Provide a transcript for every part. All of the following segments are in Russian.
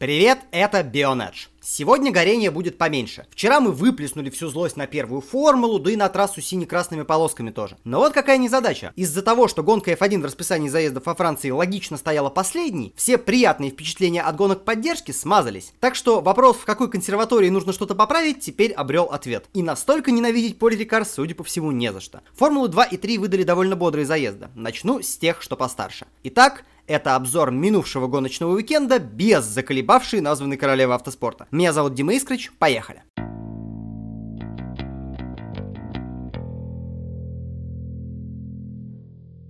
Привет, это Bionedge. Сегодня горение будет поменьше. Вчера мы выплеснули всю злость на первую формулу, да и на трассу сине-красными полосками тоже. Но вот какая незадача. Из-за того, что гонка F1 в расписании заездов во Франции логично стояла последней, все приятные впечатления от гонок поддержки смазались. Так что вопрос, в какой консерватории нужно что-то поправить, теперь обрел ответ. И настолько ненавидеть Поль Рикар, судя по всему, не за что. Формулы 2 и 3 выдали довольно бодрые заезды. Начну с тех, что постарше. Итак, это обзор минувшего гоночного уикенда без заколебавшей названной королевы автоспорта. Меня зовут Дима Искрич, поехали!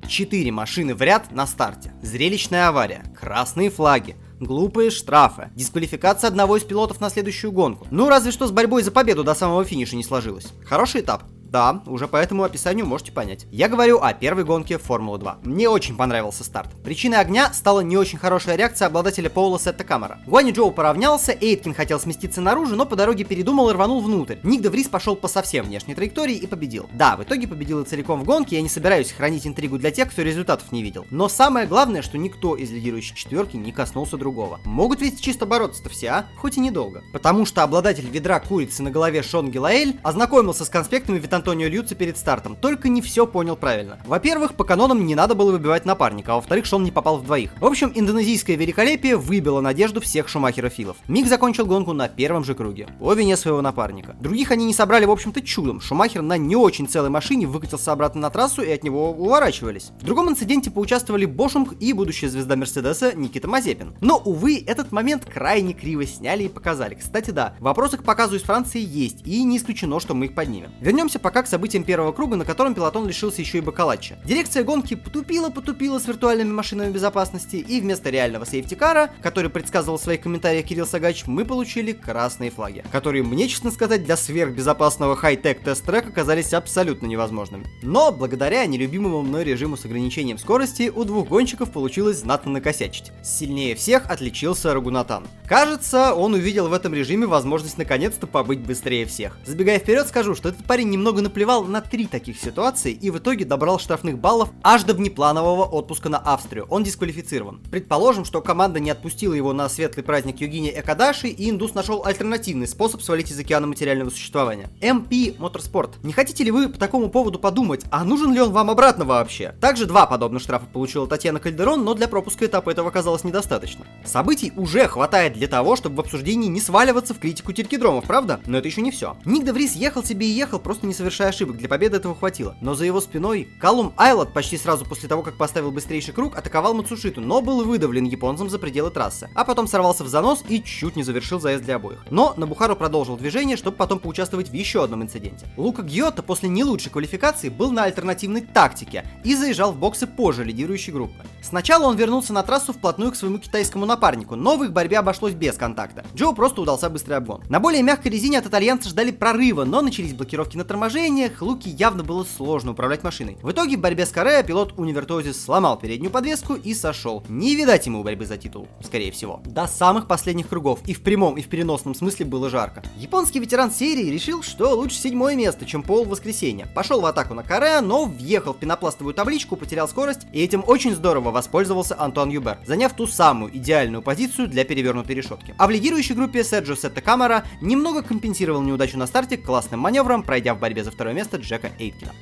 Четыре машины в ряд на старте. Зрелищная авария, красные флаги, глупые штрафы, дисквалификация одного из пилотов на следующую гонку. Ну, разве что с борьбой за победу до самого финиша не сложилось. Хороший этап. Да, уже по этому описанию можете понять. Я говорю о первой гонке Формулы-2. Мне очень понравился старт. Причиной огня стала не очень хорошая реакция обладателя Поула Сетта Камера. Гуани Джоу поравнялся, Эйткин хотел сместиться наружу, но по дороге передумал и рванул внутрь. Ник Деврис пошел по совсем внешней траектории и победил. Да, в итоге победил и целиком в гонке, я не собираюсь хранить интригу для тех, кто результатов не видел. Но самое главное, что никто из лидирующей четверки не коснулся другого. Могут ведь чисто бороться-то все, а? Хоть и недолго. Потому что обладатель ведра курицы на голове Шон Гилаэль ознакомился с конспектами Витан Антонио Льюца перед стартом, только не все понял правильно. Во-первых, по канонам не надо было выбивать напарника, а во-вторых, Шон не попал в двоих. В общем, индонезийское великолепие выбило надежду всех Шумахера-филов. Миг закончил гонку на первом же круге, по вине своего напарника. Других они не собрали, в общем-то, чудом. Шумахер на не очень целой машине выкатился обратно на трассу и от него уворачивались. В другом инциденте поучаствовали Бошунг и будущая звезда Мерседеса Никита Мазепин. Но, увы, этот момент крайне криво сняли и показали. Кстати, да, вопросы к показу из Франции есть, и не исключено, что мы их поднимем. Вернемся пока к событиям первого круга, на котором пелотон лишился еще и Бакалача. Дирекция гонки потупила-потупила с виртуальными машинами безопасности, и вместо реального safety car а, который предсказывал в своих комментариях Кирилл Сагач, мы получили красные флаги, которые, мне честно сказать, для сверхбезопасного high-tech test track оказались абсолютно невозможными. Но, благодаря нелюбимому мной режиму с ограничением скорости, у двух гонщиков получилось знатно накосячить. Сильнее всех отличился Рагунатан. Кажется, он увидел в этом режиме возможность наконец-то побыть быстрее всех. Забегая вперед, скажу, что этот парень немного наплевал сыграл на три таких ситуации и в итоге добрал штрафных баллов аж до внепланового отпуска на Австрию. Он дисквалифицирован. Предположим, что команда не отпустила его на светлый праздник Югини Экадаши, и индус нашел альтернативный способ свалить из океана материального существования. MP Motorsport. Не хотите ли вы по такому поводу подумать, а нужен ли он вам обратно вообще? Также два подобных штрафа получила Татьяна Кальдерон, но для пропуска этапа этого оказалось недостаточно. Событий уже хватает для того, чтобы в обсуждении не сваливаться в критику теркидромов, правда? Но это еще не все. Ник Деврис ехал себе и ехал, просто не совершая ошибок для победы этого хватило. Но за его спиной Калум Айлот почти сразу после того, как поставил быстрейший круг, атаковал Мацушиту, но был выдавлен японцем за пределы трассы. А потом сорвался в занос и чуть не завершил заезд для обоих. Но Набухару продолжил движение, чтобы потом поучаствовать в еще одном инциденте. Лука Гьотто после не лучшей квалификации был на альтернативной тактике и заезжал в боксы позже лидирующей группы. Сначала он вернулся на трассу вплотную к своему китайскому напарнику, но в их борьбе обошлось без контакта. Джо просто удался быстрый обгон. На более мягкой резине от итальянца ждали прорыва, но начались блокировки на торможениях, Луки явно было сложно управлять машиной. В итоге в борьбе с Каре пилот Универтозис сломал переднюю подвеску и сошел. Не видать ему борьбы за титул, скорее всего. До самых последних кругов и в прямом, и в переносном смысле было жарко. Японский ветеран серии решил, что лучше седьмое место, чем пол в воскресенье. Пошел в атаку на Каре, но въехал в пенопластовую табличку, потерял скорость, и этим очень здорово воспользовался Антуан Юбер, заняв ту самую идеальную позицию для перевернутой решетки. А в лидирующей группе Серджио Сетта Камера немного компенсировал неудачу на старте классным маневром, пройдя в борьбе за второе место Джека Эйткина.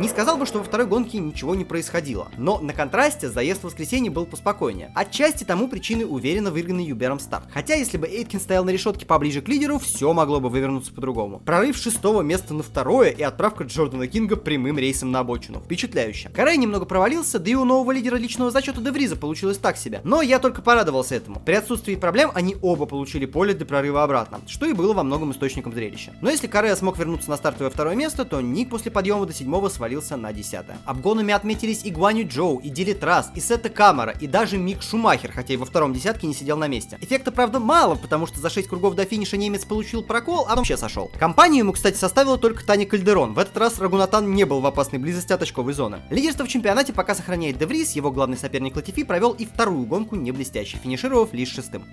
Не сказал бы, что во второй гонке ничего не происходило, но на контрасте заезд в воскресенье был поспокойнее. Отчасти тому причины уверенно выигранный Юбером старт. Хотя, если бы Эйткин стоял на решетке поближе к лидеру, все могло бы вывернуться по-другому. Прорыв шестого места на второе и отправка Джордана Кинга прямым рейсом на обочину. Впечатляюще. Карай немного провалился, да и у нового лидера личного зачета Девриза получилось так себе. Но я только порадовался этому. При отсутствии проблем они оба получили поле для прорыва обратно, что и было во многом источником зрелища. Но если Карая смог вернуться на стартовое второе место, то Ник после подъема до седьмого свалил свалился на 10 Обгонами отметились и Гуаню Джоу, и Дили Трас, и Сета Камера, и даже Мик Шумахер, хотя и во втором десятке не сидел на месте. Эффекта, правда, мало, потому что за 6 кругов до финиша немец получил прокол, а вообще сошел. Компанию ему, кстати, составила только Таня Кальдерон. В этот раз Рагунатан не был в опасной близости от очковой зоны. Лидерство в чемпионате пока сохраняет Деврис, его главный соперник Латифи провел и вторую гонку не блестяще, финишировав лишь шестым.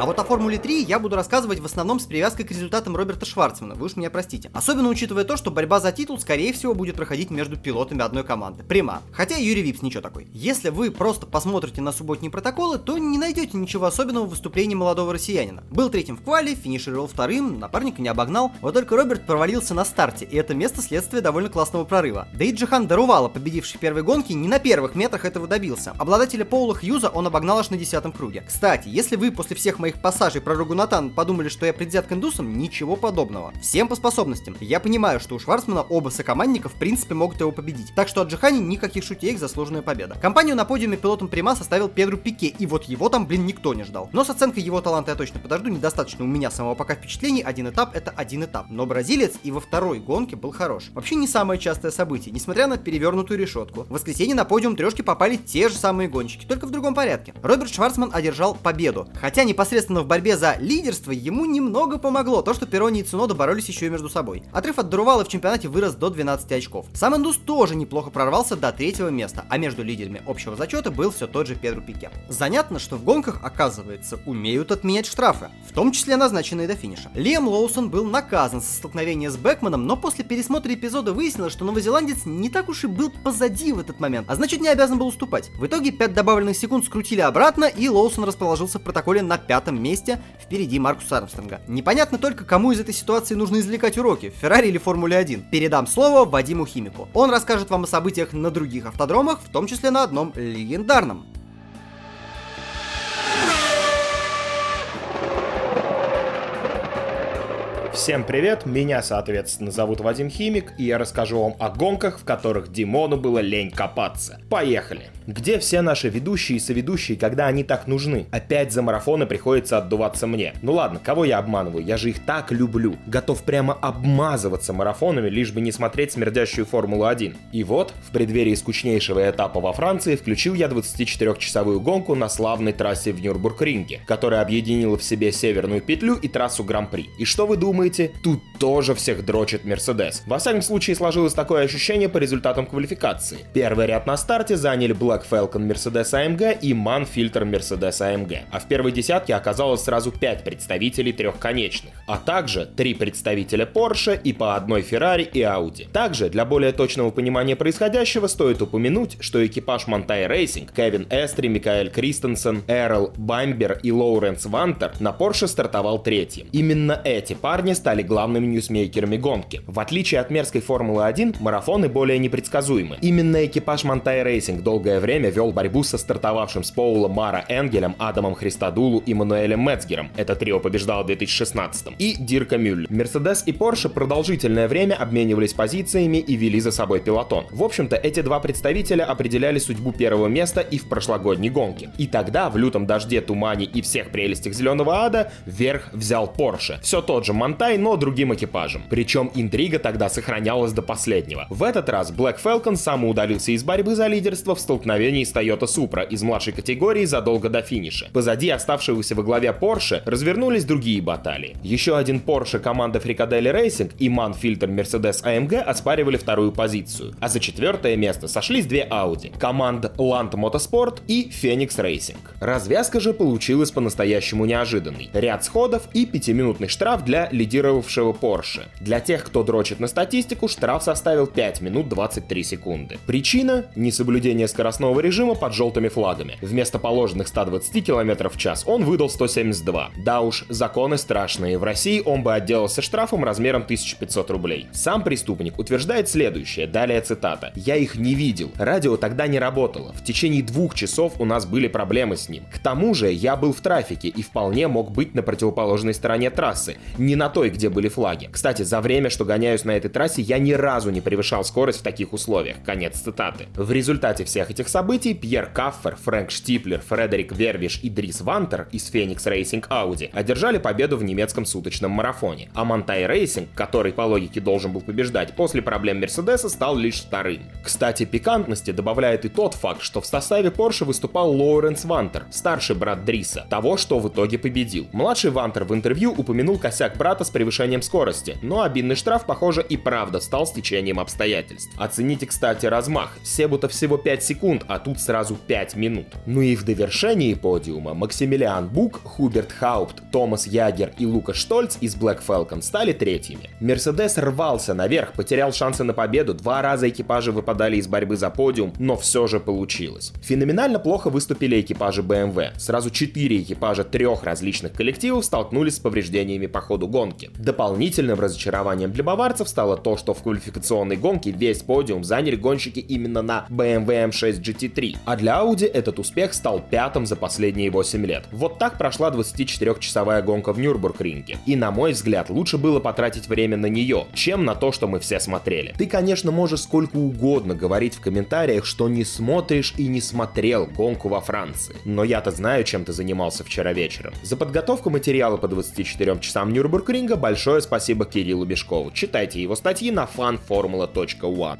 А вот о Формуле 3 я буду рассказывать в основном с привязкой к результатам Роберта Шварцмана, вы уж меня простите. Особенно учитывая то, что борьба за титул, скорее всего, будет проходить между пилотами одной команды. Прямо. Хотя Юрий Випс ничего такой. Если вы просто посмотрите на субботние протоколы, то не найдете ничего особенного в выступлении молодого россиянина. Был третьим в квале, финишировал вторым, напарника не обогнал, вот только Роберт провалился на старте, и это место следствия довольно классного прорыва. Да и Джихан Дарувала, победивший первой гонке, не на первых метрах этого добился. Обладателя Поула Хьюза он обогнал аж на десятом круге. Кстати, если вы после всех моих пассажей про Рагунатан подумали, что я предвзят к индусам, ничего подобного. Всем по способностям. Я понимаю, что у Шварцмана оба сокомандника в принципе могут его победить. Так что от Джихани никаких шутей, заслуженная победа. Компанию на подиуме пилотом Прима составил Педру Пике, и вот его там, блин, никто не ждал. Но с оценкой его таланта я точно подожду, недостаточно у меня самого пока впечатлений, один этап это один этап. Но бразилец и во второй гонке был хорош. Вообще не самое частое событие, несмотря на перевернутую решетку. В воскресенье на подиум трешки попали те же самые гонщики, только в другом порядке. Роберт Шварцман одержал победу. Хотя непосредственно в борьбе за лидерство ему немного помогло то, что Перони и Цунода боролись еще и между собой. Отрыв от Дурувала в чемпионате вырос до 12 очков. Сам Индус тоже неплохо прорвался до третьего места, а между лидерами общего зачета был все тот же Педро Пике. Занятно, что в гонках, оказывается, умеют отменять штрафы, в том числе назначенные до финиша. Лиам Лоусон был наказан за столкновение с Бекманом, но после пересмотра эпизода выяснилось, что новозеландец не так уж и был позади в этот момент, а значит не обязан был уступать. В итоге 5 добавленных секунд скрутили обратно, и Лоусон расположился в протоколе на пятом месте впереди Маркуса Армстронга. Непонятно только, кому из этой ситуации нужно извлекать уроки, Феррари или Формуле 1. Передам слово Вадиму Химику. Он расскажет вам о событиях на других автодромах, в том числе на одном легендарном. Всем привет, меня, соответственно, зовут Вадим Химик, и я расскажу вам о гонках, в которых Димону было лень копаться. Поехали! Где все наши ведущие и соведущие, когда они так нужны? Опять за марафоны приходится отдуваться мне. Ну ладно, кого я обманываю? Я же их так люблю. Готов прямо обмазываться марафонами, лишь бы не смотреть смердящую Формулу-1. И вот, в преддверии скучнейшего этапа во Франции, включил я 24-часовую гонку на славной трассе в Нюрбург-Ринге, которая объединила в себе северную петлю и трассу Гран-при. И что вы думаете? Тут тоже всех дрочит Мерседес. Во всяком случае, сложилось такое ощущение по результатам квалификации. Первый ряд на старте заняли Black Falcon Mercedes AMG и MAN Filter Mercedes AMG. А в первой десятке оказалось сразу 5 представителей трехконечных, а также 3 представителя Porsche и по одной Ferrari и Audi. Также, для более точного понимания происходящего, стоит упомянуть, что экипаж Montai Racing, Кевин Эстри, Микаэль Кристенсен, Эрл Баймбер и Лоуренс Вантер на Porsche стартовал третьим. Именно эти парни стали главными ньюсмейкерами гонки. В отличие от мерзкой Формулы 1, марафоны более непредсказуемы. Именно экипаж Montai Racing долгое время вел борьбу со стартовавшим с Поула Мара Энгелем, Адамом Христодулу и Мануэлем Мецгером. Это трио побеждало в 2016 и Дирка Мюллер. Мерседес и Порше продолжительное время обменивались позициями и вели за собой пилотон. В общем-то, эти два представителя определяли судьбу первого места и в прошлогодней гонке. И тогда, в лютом дожде, тумане и всех прелестях зеленого ада, верх взял Порше. Все тот же Монтай, но другим экипажем. Причем интрига тогда сохранялась до последнего. В этот раз Black Falcon самоудалился из борьбы за лидерство в столкновении с Toyota Supra из младшей категории задолго до финиша. Позади оставшегося во главе Porsche развернулись другие баталии. Еще один Porsche команды Fricadelli Racing и Filter Mercedes AMG оспаривали вторую позицию. А за четвертое место сошлись две Audi. Команд Land Motorsport и Phoenix Racing. Развязка же получилась по-настоящему неожиданной. Ряд сходов и пятиминутный штраф для лидировавшего Porsche. Для тех, кто дрочит на статистику, штраф составил 5 минут 23 секунды. Причина – несоблюдение скоростного режима под желтыми флагами. Вместо положенных 120 км в час он выдал 172. Да уж, законы страшные. В России он бы отделался штрафом размером 1500 рублей. Сам преступник утверждает следующее, далее цитата. «Я их не видел. Радио тогда не работало. В течение двух часов у нас были проблемы с ним. К тому же я был в трафике и вполне мог быть на противоположной стороне трассы, не на той, где были флаги. Кстати, за время, что гоняюсь на этой трассе, я ни разу не превышал скорость в таких условиях». Конец цитаты. В результате всех этих событий Пьер Каффер, Фрэнк Штиплер, Фредерик Вервиш и Дрис Вантер из Phoenix Racing Audi одержали победу в немецком суточном марафоне, а Монтай Racing, который по логике должен был побеждать после проблем Мерседеса, стал лишь вторым. Кстати, пикантности добавляет и тот факт, что в составе Porsche выступал Лоуренс Вантер, старший брат Дриса, того, что в итоге победил. Младший Вантер в интервью упомянул косяк брата с превышением скорости, но обидный штраф, похоже, и правда стал стечением обстоятельств. Оцените, кстати, размах. Себута всего 5 секунд, а тут сразу 5 минут. Ну и в довершении подиума Максимилиан Бук, Хуберт Хаупт, Томас Ягер и Лука Штольц из Black Falcon стали третьими. Мерседес рвался наверх, потерял шансы на победу, два раза экипажи выпадали из борьбы за подиум, но все же получилось. Феноменально плохо выступили экипажи BMW. Сразу четыре экипажа трех различных коллективов столкнулись с повреждениями по ходу гонки. Дополнительным разочарованием для баварцев стало то, что в квалификационной гонке весь подиум заняли гонщики именно на BMW M6 GT3, а для Audi этот успех стал пятым за последние 8 лет. Вот так прошла 24-часовая гонка в Нюрбург-ринге. И на мой взгляд, лучше было потратить время на нее, чем на то, что мы все смотрели. Ты, конечно, можешь сколько угодно говорить в комментариях, что не смотришь и не смотрел гонку во Франции. Но я-то знаю, чем ты занимался вчера вечером. За подготовку материала по 24 часам Нюрбург-ринга большое спасибо Кириллу Бешкову. Читайте его статьи на fanformula.one.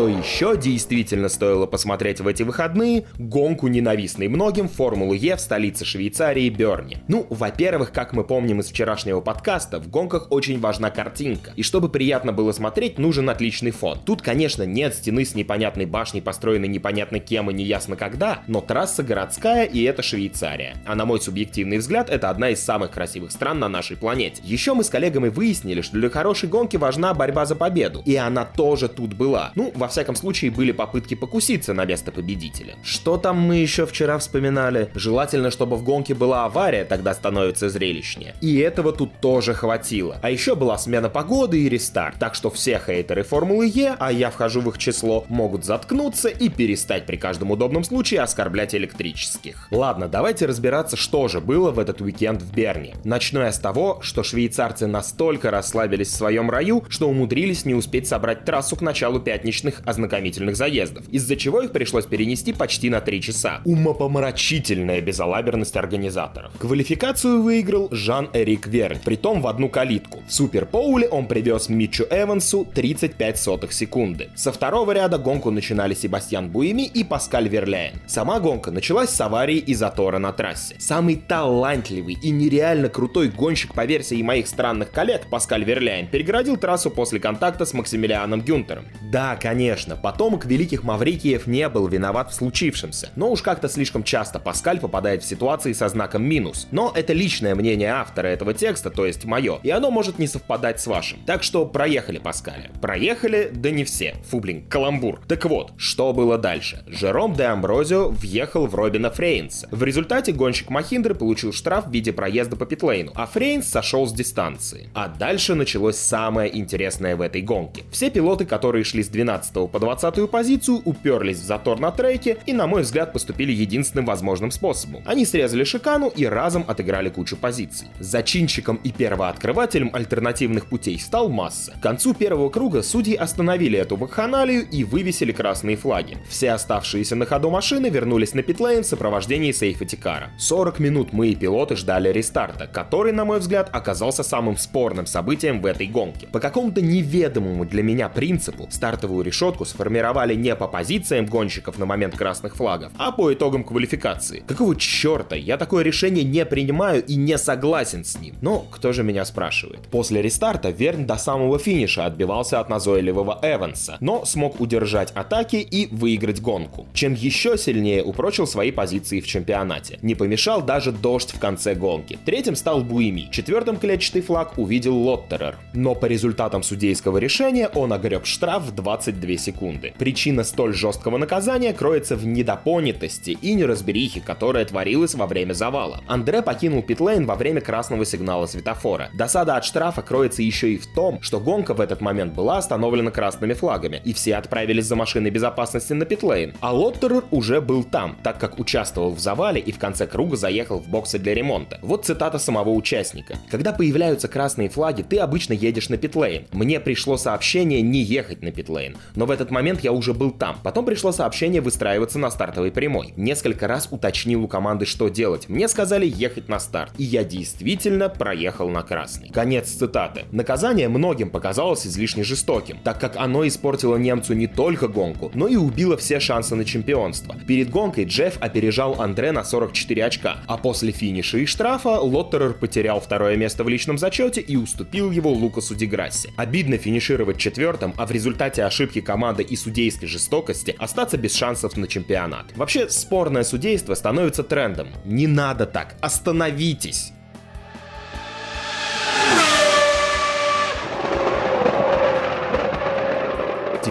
Что еще действительно стоило посмотреть в эти выходные? Гонку ненавистной многим Формулу Е в столице Швейцарии Берни. Ну, во-первых, как мы помним из вчерашнего подкаста, в гонках очень важна картинка. И чтобы приятно было смотреть, нужен отличный фон. Тут, конечно, нет стены с непонятной башней, построенной непонятно кем и неясно когда, но трасса городская и это Швейцария. А на мой субъективный взгляд, это одна из самых красивых стран на нашей планете. Еще мы с коллегами выяснили, что для хорошей гонки важна борьба за победу. И она тоже тут была. Ну, во всяком случае, были попытки покуситься на место победителя. Что там мы еще вчера вспоминали? Желательно, чтобы в гонке была авария, тогда становится зрелищнее. И этого тут тоже хватило. А еще была смена погоды и рестарт, так что все хейтеры Формулы Е, а я вхожу в их число, могут заткнуться и перестать при каждом удобном случае оскорблять электрических. Ладно, давайте разбираться, что же было в этот уикенд в Берне. Начну я с того, что швейцарцы настолько расслабились в своем раю, что умудрились не успеть собрать трассу к началу пятничных различных ознакомительных заездов, из-за чего их пришлось перенести почти на 3 часа. Умопомрачительная безалаберность организаторов. Квалификацию выиграл Жан-Эрик Верн, притом в одну калитку. В Суперпоуле он привез Митчу Эвансу 35 сотых секунды. Со второго ряда гонку начинали Себастьян Буими и Паскаль Верляйн. Сама гонка началась с аварии и затора на трассе. Самый талантливый и нереально крутой гонщик по версии моих странных коллег Паскаль Верляйн перегородил трассу после контакта с Максимилианом Гюнтером. Да, конечно, Конечно, потомок великих Маврикиев не был виноват в случившемся, но уж как-то слишком часто Паскаль попадает в ситуации со знаком минус. Но это личное мнение автора этого текста, то есть мое, и оно может не совпадать с вашим. Так что проехали Паскаля. Проехали, да не все. Фу, блин, каламбур. Так вот, что было дальше? Жером де Амброзио въехал в Робина Фрейнса. В результате гонщик Махиндры получил штраф в виде проезда по питлейну, а Фрейнс сошел с дистанции. А дальше началось самое интересное в этой гонке. Все пилоты, которые шли с 12 по 20 позицию уперлись в затор на треке и, на мой взгляд, поступили единственным возможным способом. Они срезали шикану и разом отыграли кучу позиций. Зачинщиком и первооткрывателем альтернативных путей стал Масса. К концу первого круга судьи остановили эту вакханалию и вывесили красные флаги. Все оставшиеся на ходу машины вернулись на питлейн в сопровождении safety car а. 40 минут мы и пилоты ждали рестарта, который, на мой взгляд, оказался самым спорным событием в этой гонке. По какому-то неведомому для меня принципу стартовую решетку сформировали не по позициям гонщиков на момент красных флагов, а по итогам квалификации. Какого черта? Я такое решение не принимаю и не согласен с ним. Но кто же меня спрашивает? После рестарта Верн до самого финиша отбивался от назойливого Эванса, но смог удержать атаки и выиграть гонку. Чем еще сильнее упрочил свои позиции в чемпионате. Не помешал даже дождь в конце гонки. Третьим стал Буими, четвертым клетчатый флаг увидел Лоттерер. Но по результатам судейского решения он огреб штраф в 20 22 секунды. Причина столь жесткого наказания кроется в недопонятости и неразберихе, которая творилась во время завала. Андре покинул питлейн во время красного сигнала светофора. Досада от штрафа кроется еще и в том, что гонка в этот момент была остановлена красными флагами, и все отправились за машиной безопасности на питлейн. А Лоттерер уже был там, так как участвовал в завале и в конце круга заехал в боксы для ремонта. Вот цитата самого участника. Когда появляются красные флаги, ты обычно едешь на питлейн. Мне пришло сообщение не ехать на питлейн Но в этот момент я уже был там. Потом пришло сообщение выстраиваться на стартовой прямой. Несколько раз уточнил у команды, что делать. Мне сказали ехать на старт. И я действительно проехал на красный. Конец цитаты. Наказание многим показалось излишне жестоким, так как оно испортило немцу не только гонку, но и убило все шансы на чемпионство. Перед гонкой Джефф опережал Андре на 44 очка, а после финиша и штрафа Лоттерер потерял второе место в личном зачете и уступил его Лукасу Деграсси. Обидно финишировать четвертым, а в результате ошибки команды и судейской жестокости остаться без шансов на чемпионат. Вообще, спорное судейство становится трендом. Не надо так, остановитесь!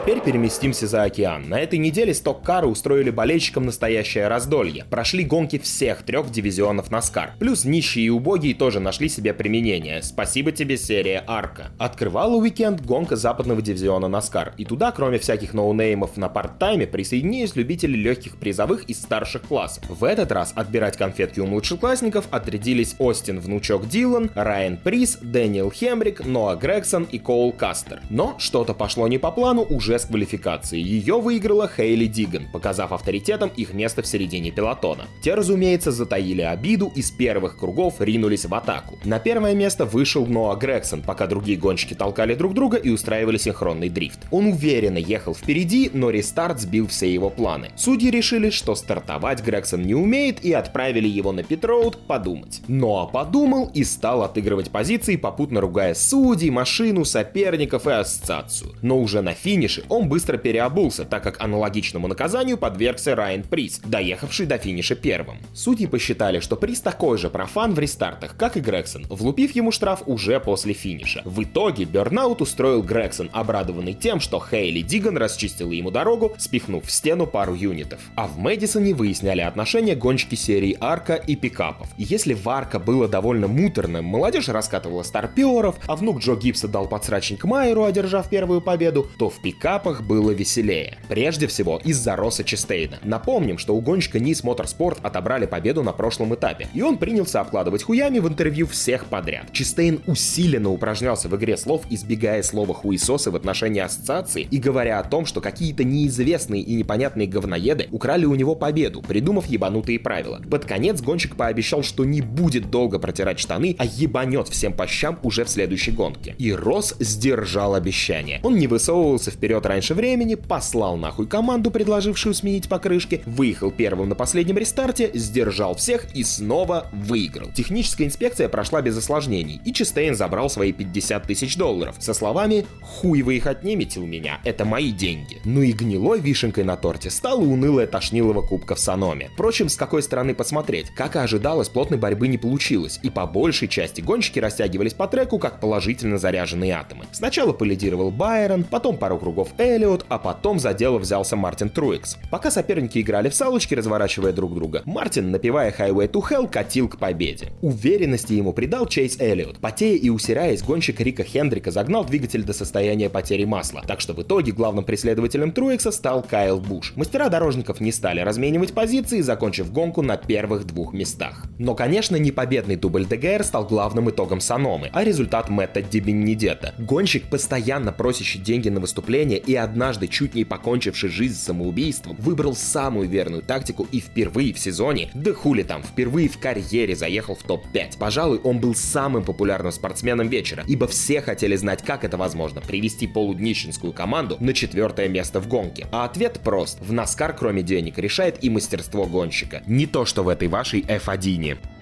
Теперь переместимся за океан. На этой неделе сток-кары устроили болельщикам настоящее раздолье. Прошли гонки всех трех дивизионов Наскар. Плюс нищие и убогие тоже нашли себе применение. Спасибо тебе, серия Арка. Открывала уикенд гонка западного дивизиона Наскар. И туда, кроме всяких ноунеймов на парт-тайме, присоединились любители легких призовых из старших классов. В этот раз отбирать конфетки у младшеклассников отрядились Остин внучок Дилан, Райан Прис, Дэниел Хемрик, Ноа Грегсон и Коул Кастер. Но что-то пошло не по плану уже с квалификации. Ее выиграла Хейли Диган, показав авторитетом их место в середине пелотона. Те, разумеется, затаили обиду и с первых кругов ринулись в атаку. На первое место вышел Ноа Грегсон, пока другие гонщики толкали друг друга и устраивали синхронный дрифт. Он уверенно ехал впереди, но рестарт сбил все его планы. Судьи решили, что стартовать Грегсон не умеет и отправили его на питроуд подумать. Ноа подумал и стал отыгрывать позиции, попутно ругая судей, машину, соперников и ассоциацию. Но уже на финише финише он быстро переобулся, так как аналогичному наказанию подвергся Райан Приз, доехавший до финиша первым. Судьи посчитали, что Приз такой же профан в рестартах, как и Грегсон, влупив ему штраф уже после финиша. В итоге Бернаут устроил Грегсон, обрадованный тем, что Хейли Диган расчистила ему дорогу, спихнув в стену пару юнитов. А в Мэдисоне выясняли отношения гонщики серии Арка и пикапов. Если в Арка было довольно муторным, молодежь раскатывала старперов, а внук Джо Гибса дал подсрачник Майеру, одержав первую победу, то в пик пикапах было веселее. Прежде всего из-за Росса Честейна. Напомним, что у гонщика Низ Моторспорт отобрали победу на прошлом этапе, и он принялся обкладывать хуями в интервью всех подряд. Честейн усиленно упражнялся в игре слов, избегая слова хуесосы в отношении ассоциации и говоря о том, что какие-то неизвестные и непонятные говноеды украли у него победу, придумав ебанутые правила. Под конец гонщик пообещал, что не будет долго протирать штаны, а ебанет всем по щам уже в следующей гонке. И Росс сдержал обещание. Он не высовывался вперед вперед раньше времени, послал нахуй команду, предложившую сменить покрышки, выехал первым на последнем рестарте, сдержал всех и снова выиграл. Техническая инспекция прошла без осложнений, и Честейн забрал свои 50 тысяч долларов со словами «Хуй вы их отнимете у меня, это мои деньги». Ну и гнилой вишенкой на торте стала унылая тошнилова кубка в Саноме. Впрочем, с какой стороны посмотреть, как и ожидалось, плотной борьбы не получилось, и по большей части гонщики растягивались по треку, как положительно заряженные атомы. Сначала полидировал Байрон, потом пару кругов кругов Эллиот, а потом за дело взялся Мартин Труикс. Пока соперники играли в салочки, разворачивая друг друга, Мартин, напевая Highway to Hell, катил к победе. Уверенности ему придал Чейз Эллиот. Потея и усираясь, гонщик Рика Хендрика загнал двигатель до состояния потери масла, так что в итоге главным преследователем Труикса стал Кайл Буш. Мастера дорожников не стали разменивать позиции, закончив гонку на первых двух местах. Но, конечно, не победный дубль ДГР стал главным итогом Саномы, а результат Мэтта Дибеннидета. Гонщик, постоянно просящий деньги на выступление, и однажды чуть не покончивший жизнь самоубийством, выбрал самую верную тактику и впервые в сезоне, да хули там, впервые в карьере заехал в топ-5. Пожалуй, он был самым популярным спортсменом вечера, ибо все хотели знать, как это возможно, привести полуднищенскую команду на четвертое место в гонке. А ответ прост. В Наскар, кроме денег, решает и мастерство гонщика. Не то, что в этой вашей F1. Украине.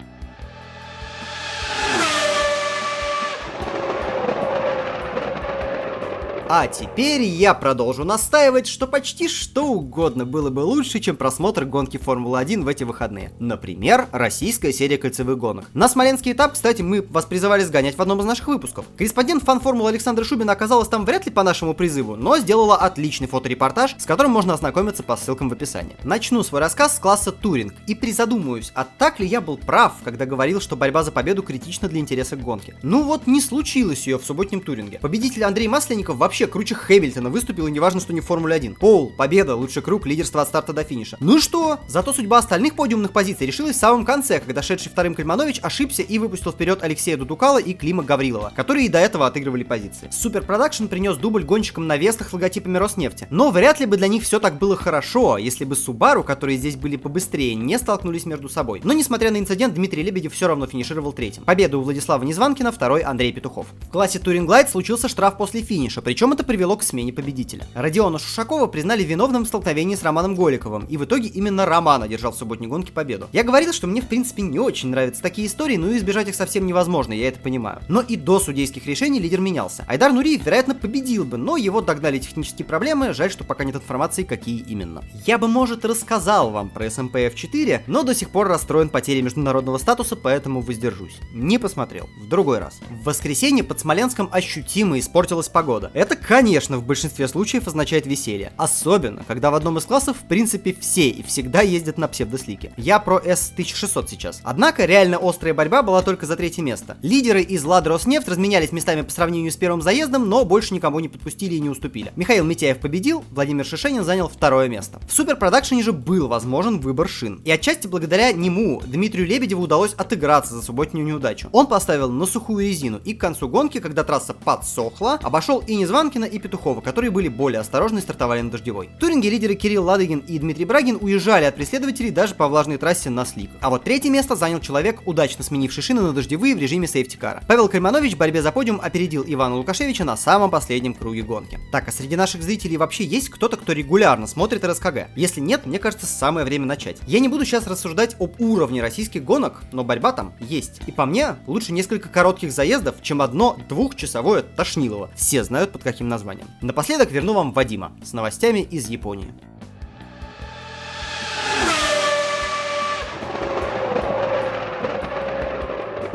А теперь я продолжу настаивать, что почти что угодно было бы лучше, чем просмотр гонки Формулы-1 в эти выходные. Например, российская серия кольцевых гонок. На смоленский этап, кстати, мы вас призывали сгонять в одном из наших выпусков. Корреспондент фан-формулы Александра Шубина оказалась там вряд ли по нашему призыву, но сделала отличный фоторепортаж, с которым можно ознакомиться по ссылкам в описании. Начну свой рассказ с класса Туринг и призадумаюсь, а так ли я был прав, когда говорил, что борьба за победу критична для интереса гонки. Ну вот не случилось ее в субботнем Туринге. Победитель Андрей Масленников вообще вообще круче Хэмилтона выступил, и неважно, что не в Формуле 1. Пол, победа, лучший круг, лидерство от старта до финиша. Ну и что? Зато судьба остальных подиумных позиций решилась в самом конце, когда шедший вторым Кальманович ошибся и выпустил вперед Алексея Дудукала и Клима Гаврилова, которые и до этого отыгрывали позиции. Super Production принес дубль гонщикам на вестах с логотипами Роснефти. Но вряд ли бы для них все так было хорошо, если бы Субару, которые здесь были побыстрее, не столкнулись между собой. Но несмотря на инцидент, Дмитрий Лебедев все равно финишировал третьим. Победа у Владислава Незванкина, второй Андрей Петухов. В классе Touring случился штраф после финиша, причем это привело к смене победителя. Родиона Шушакова признали виновным в столкновении с Романом Голиковым, и в итоге именно Роман одержал в субботней гонке победу. Я говорил, что мне в принципе не очень нравятся такие истории, но избежать их совсем невозможно, я это понимаю. Но и до судейских решений лидер менялся. Айдар Нуриев, вероятно, победил бы, но его догнали технические проблемы, жаль, что пока нет информации, какие именно. Я бы, может, рассказал вам про SMPF 4, но до сих пор расстроен потерей международного статуса, поэтому воздержусь. Не посмотрел. В другой раз. В воскресенье под Смоленском ощутимо испортилась погода. Это, конечно, в большинстве случаев означает веселье. Особенно, когда в одном из классов, в принципе, все и всегда ездят на псевдослике. Я про S1600 сейчас. Однако, реально острая борьба была только за третье место. Лидеры из Роснефть разменялись местами по сравнению с первым заездом, но больше никому не подпустили и не уступили. Михаил Митяев победил, Владимир Шишенин занял второе место. В Супер Продакшене же был возможен выбор шин. И отчасти благодаря нему Дмитрию Лебедеву удалось отыграться за субботнюю неудачу. Он поставил на сухую резину и к концу гонки, когда трасса подсохла, обошел и Незванкина, и Петухова, которые были более осторожны и стартовали на дождевой. В Туринге лидеры Кирилл Ладыгин и Дмитрий Брагин уезжали от преследователей даже по влажной трассе на слик. А вот третье место занял человек, удачно сменивший шины на дождевые в режиме сейфтикара. Павел Кальманович в борьбе за подиум опередил Ивана Лукашевича на самом последнем круге гонки. Так, а среди наших зрителей вообще есть кто-то, кто регулярно смотрит РСКГ? Если нет, мне кажется, самое время начать. Я не буду сейчас рассуждать об уровне российских гонок, но борьба там есть. И по мне, лучше несколько коротких заездов, чем одно двухчасовое тошнилово. Все знают под каким названием. Напоследок верну вам Вадима с новостями из Японии.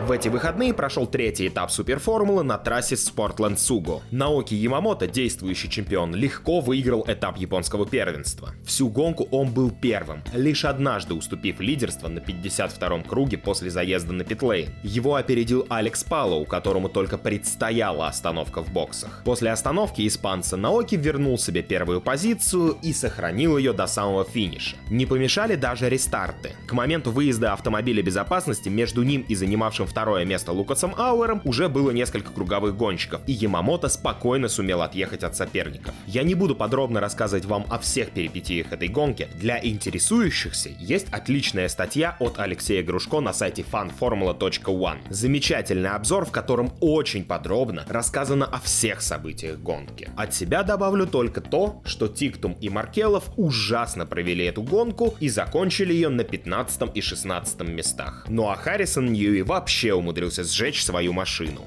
В эти выходные прошел третий этап суперформулы на трассе Спортленд Суго. Наоки Ямамото, действующий чемпион, легко выиграл этап японского первенства. Всю гонку он был первым, лишь однажды уступив лидерство на 52-м круге после заезда на питлейн. Его опередил Алекс Палоу, которому только предстояла остановка в боксах. После остановки испанца Наоки вернул себе первую позицию и сохранил ее до самого финиша. Не помешали даже рестарты. К моменту выезда автомобиля безопасности между ним и занимавшим второе место Лукасом Ауэром уже было несколько круговых гонщиков, и Ямамото спокойно сумел отъехать от соперников. Я не буду подробно рассказывать вам о всех перипетиях этой гонки. Для интересующихся есть отличная статья от Алексея Грушко на сайте fanformula.one. Замечательный обзор, в котором очень подробно рассказано о всех событиях гонки. От себя добавлю только то, что Тиктум и Маркелов ужасно провели эту гонку и закончили ее на 15 и 16 местах. Ну а Харрисон Ньюи вообще вообще умудрился сжечь свою машину.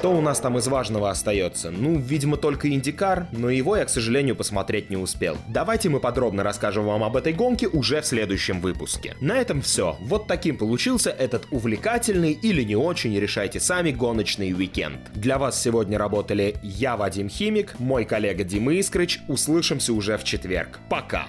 Что у нас там из важного остается? Ну, видимо, только Индикар, но его я, к сожалению, посмотреть не успел. Давайте мы подробно расскажем вам об этой гонке уже в следующем выпуске. На этом все. Вот таким получился этот увлекательный или не очень, решайте сами, гоночный уикенд. Для вас сегодня работали я, Вадим Химик, мой коллега Дима Искрыч. Услышимся уже в четверг. Пока!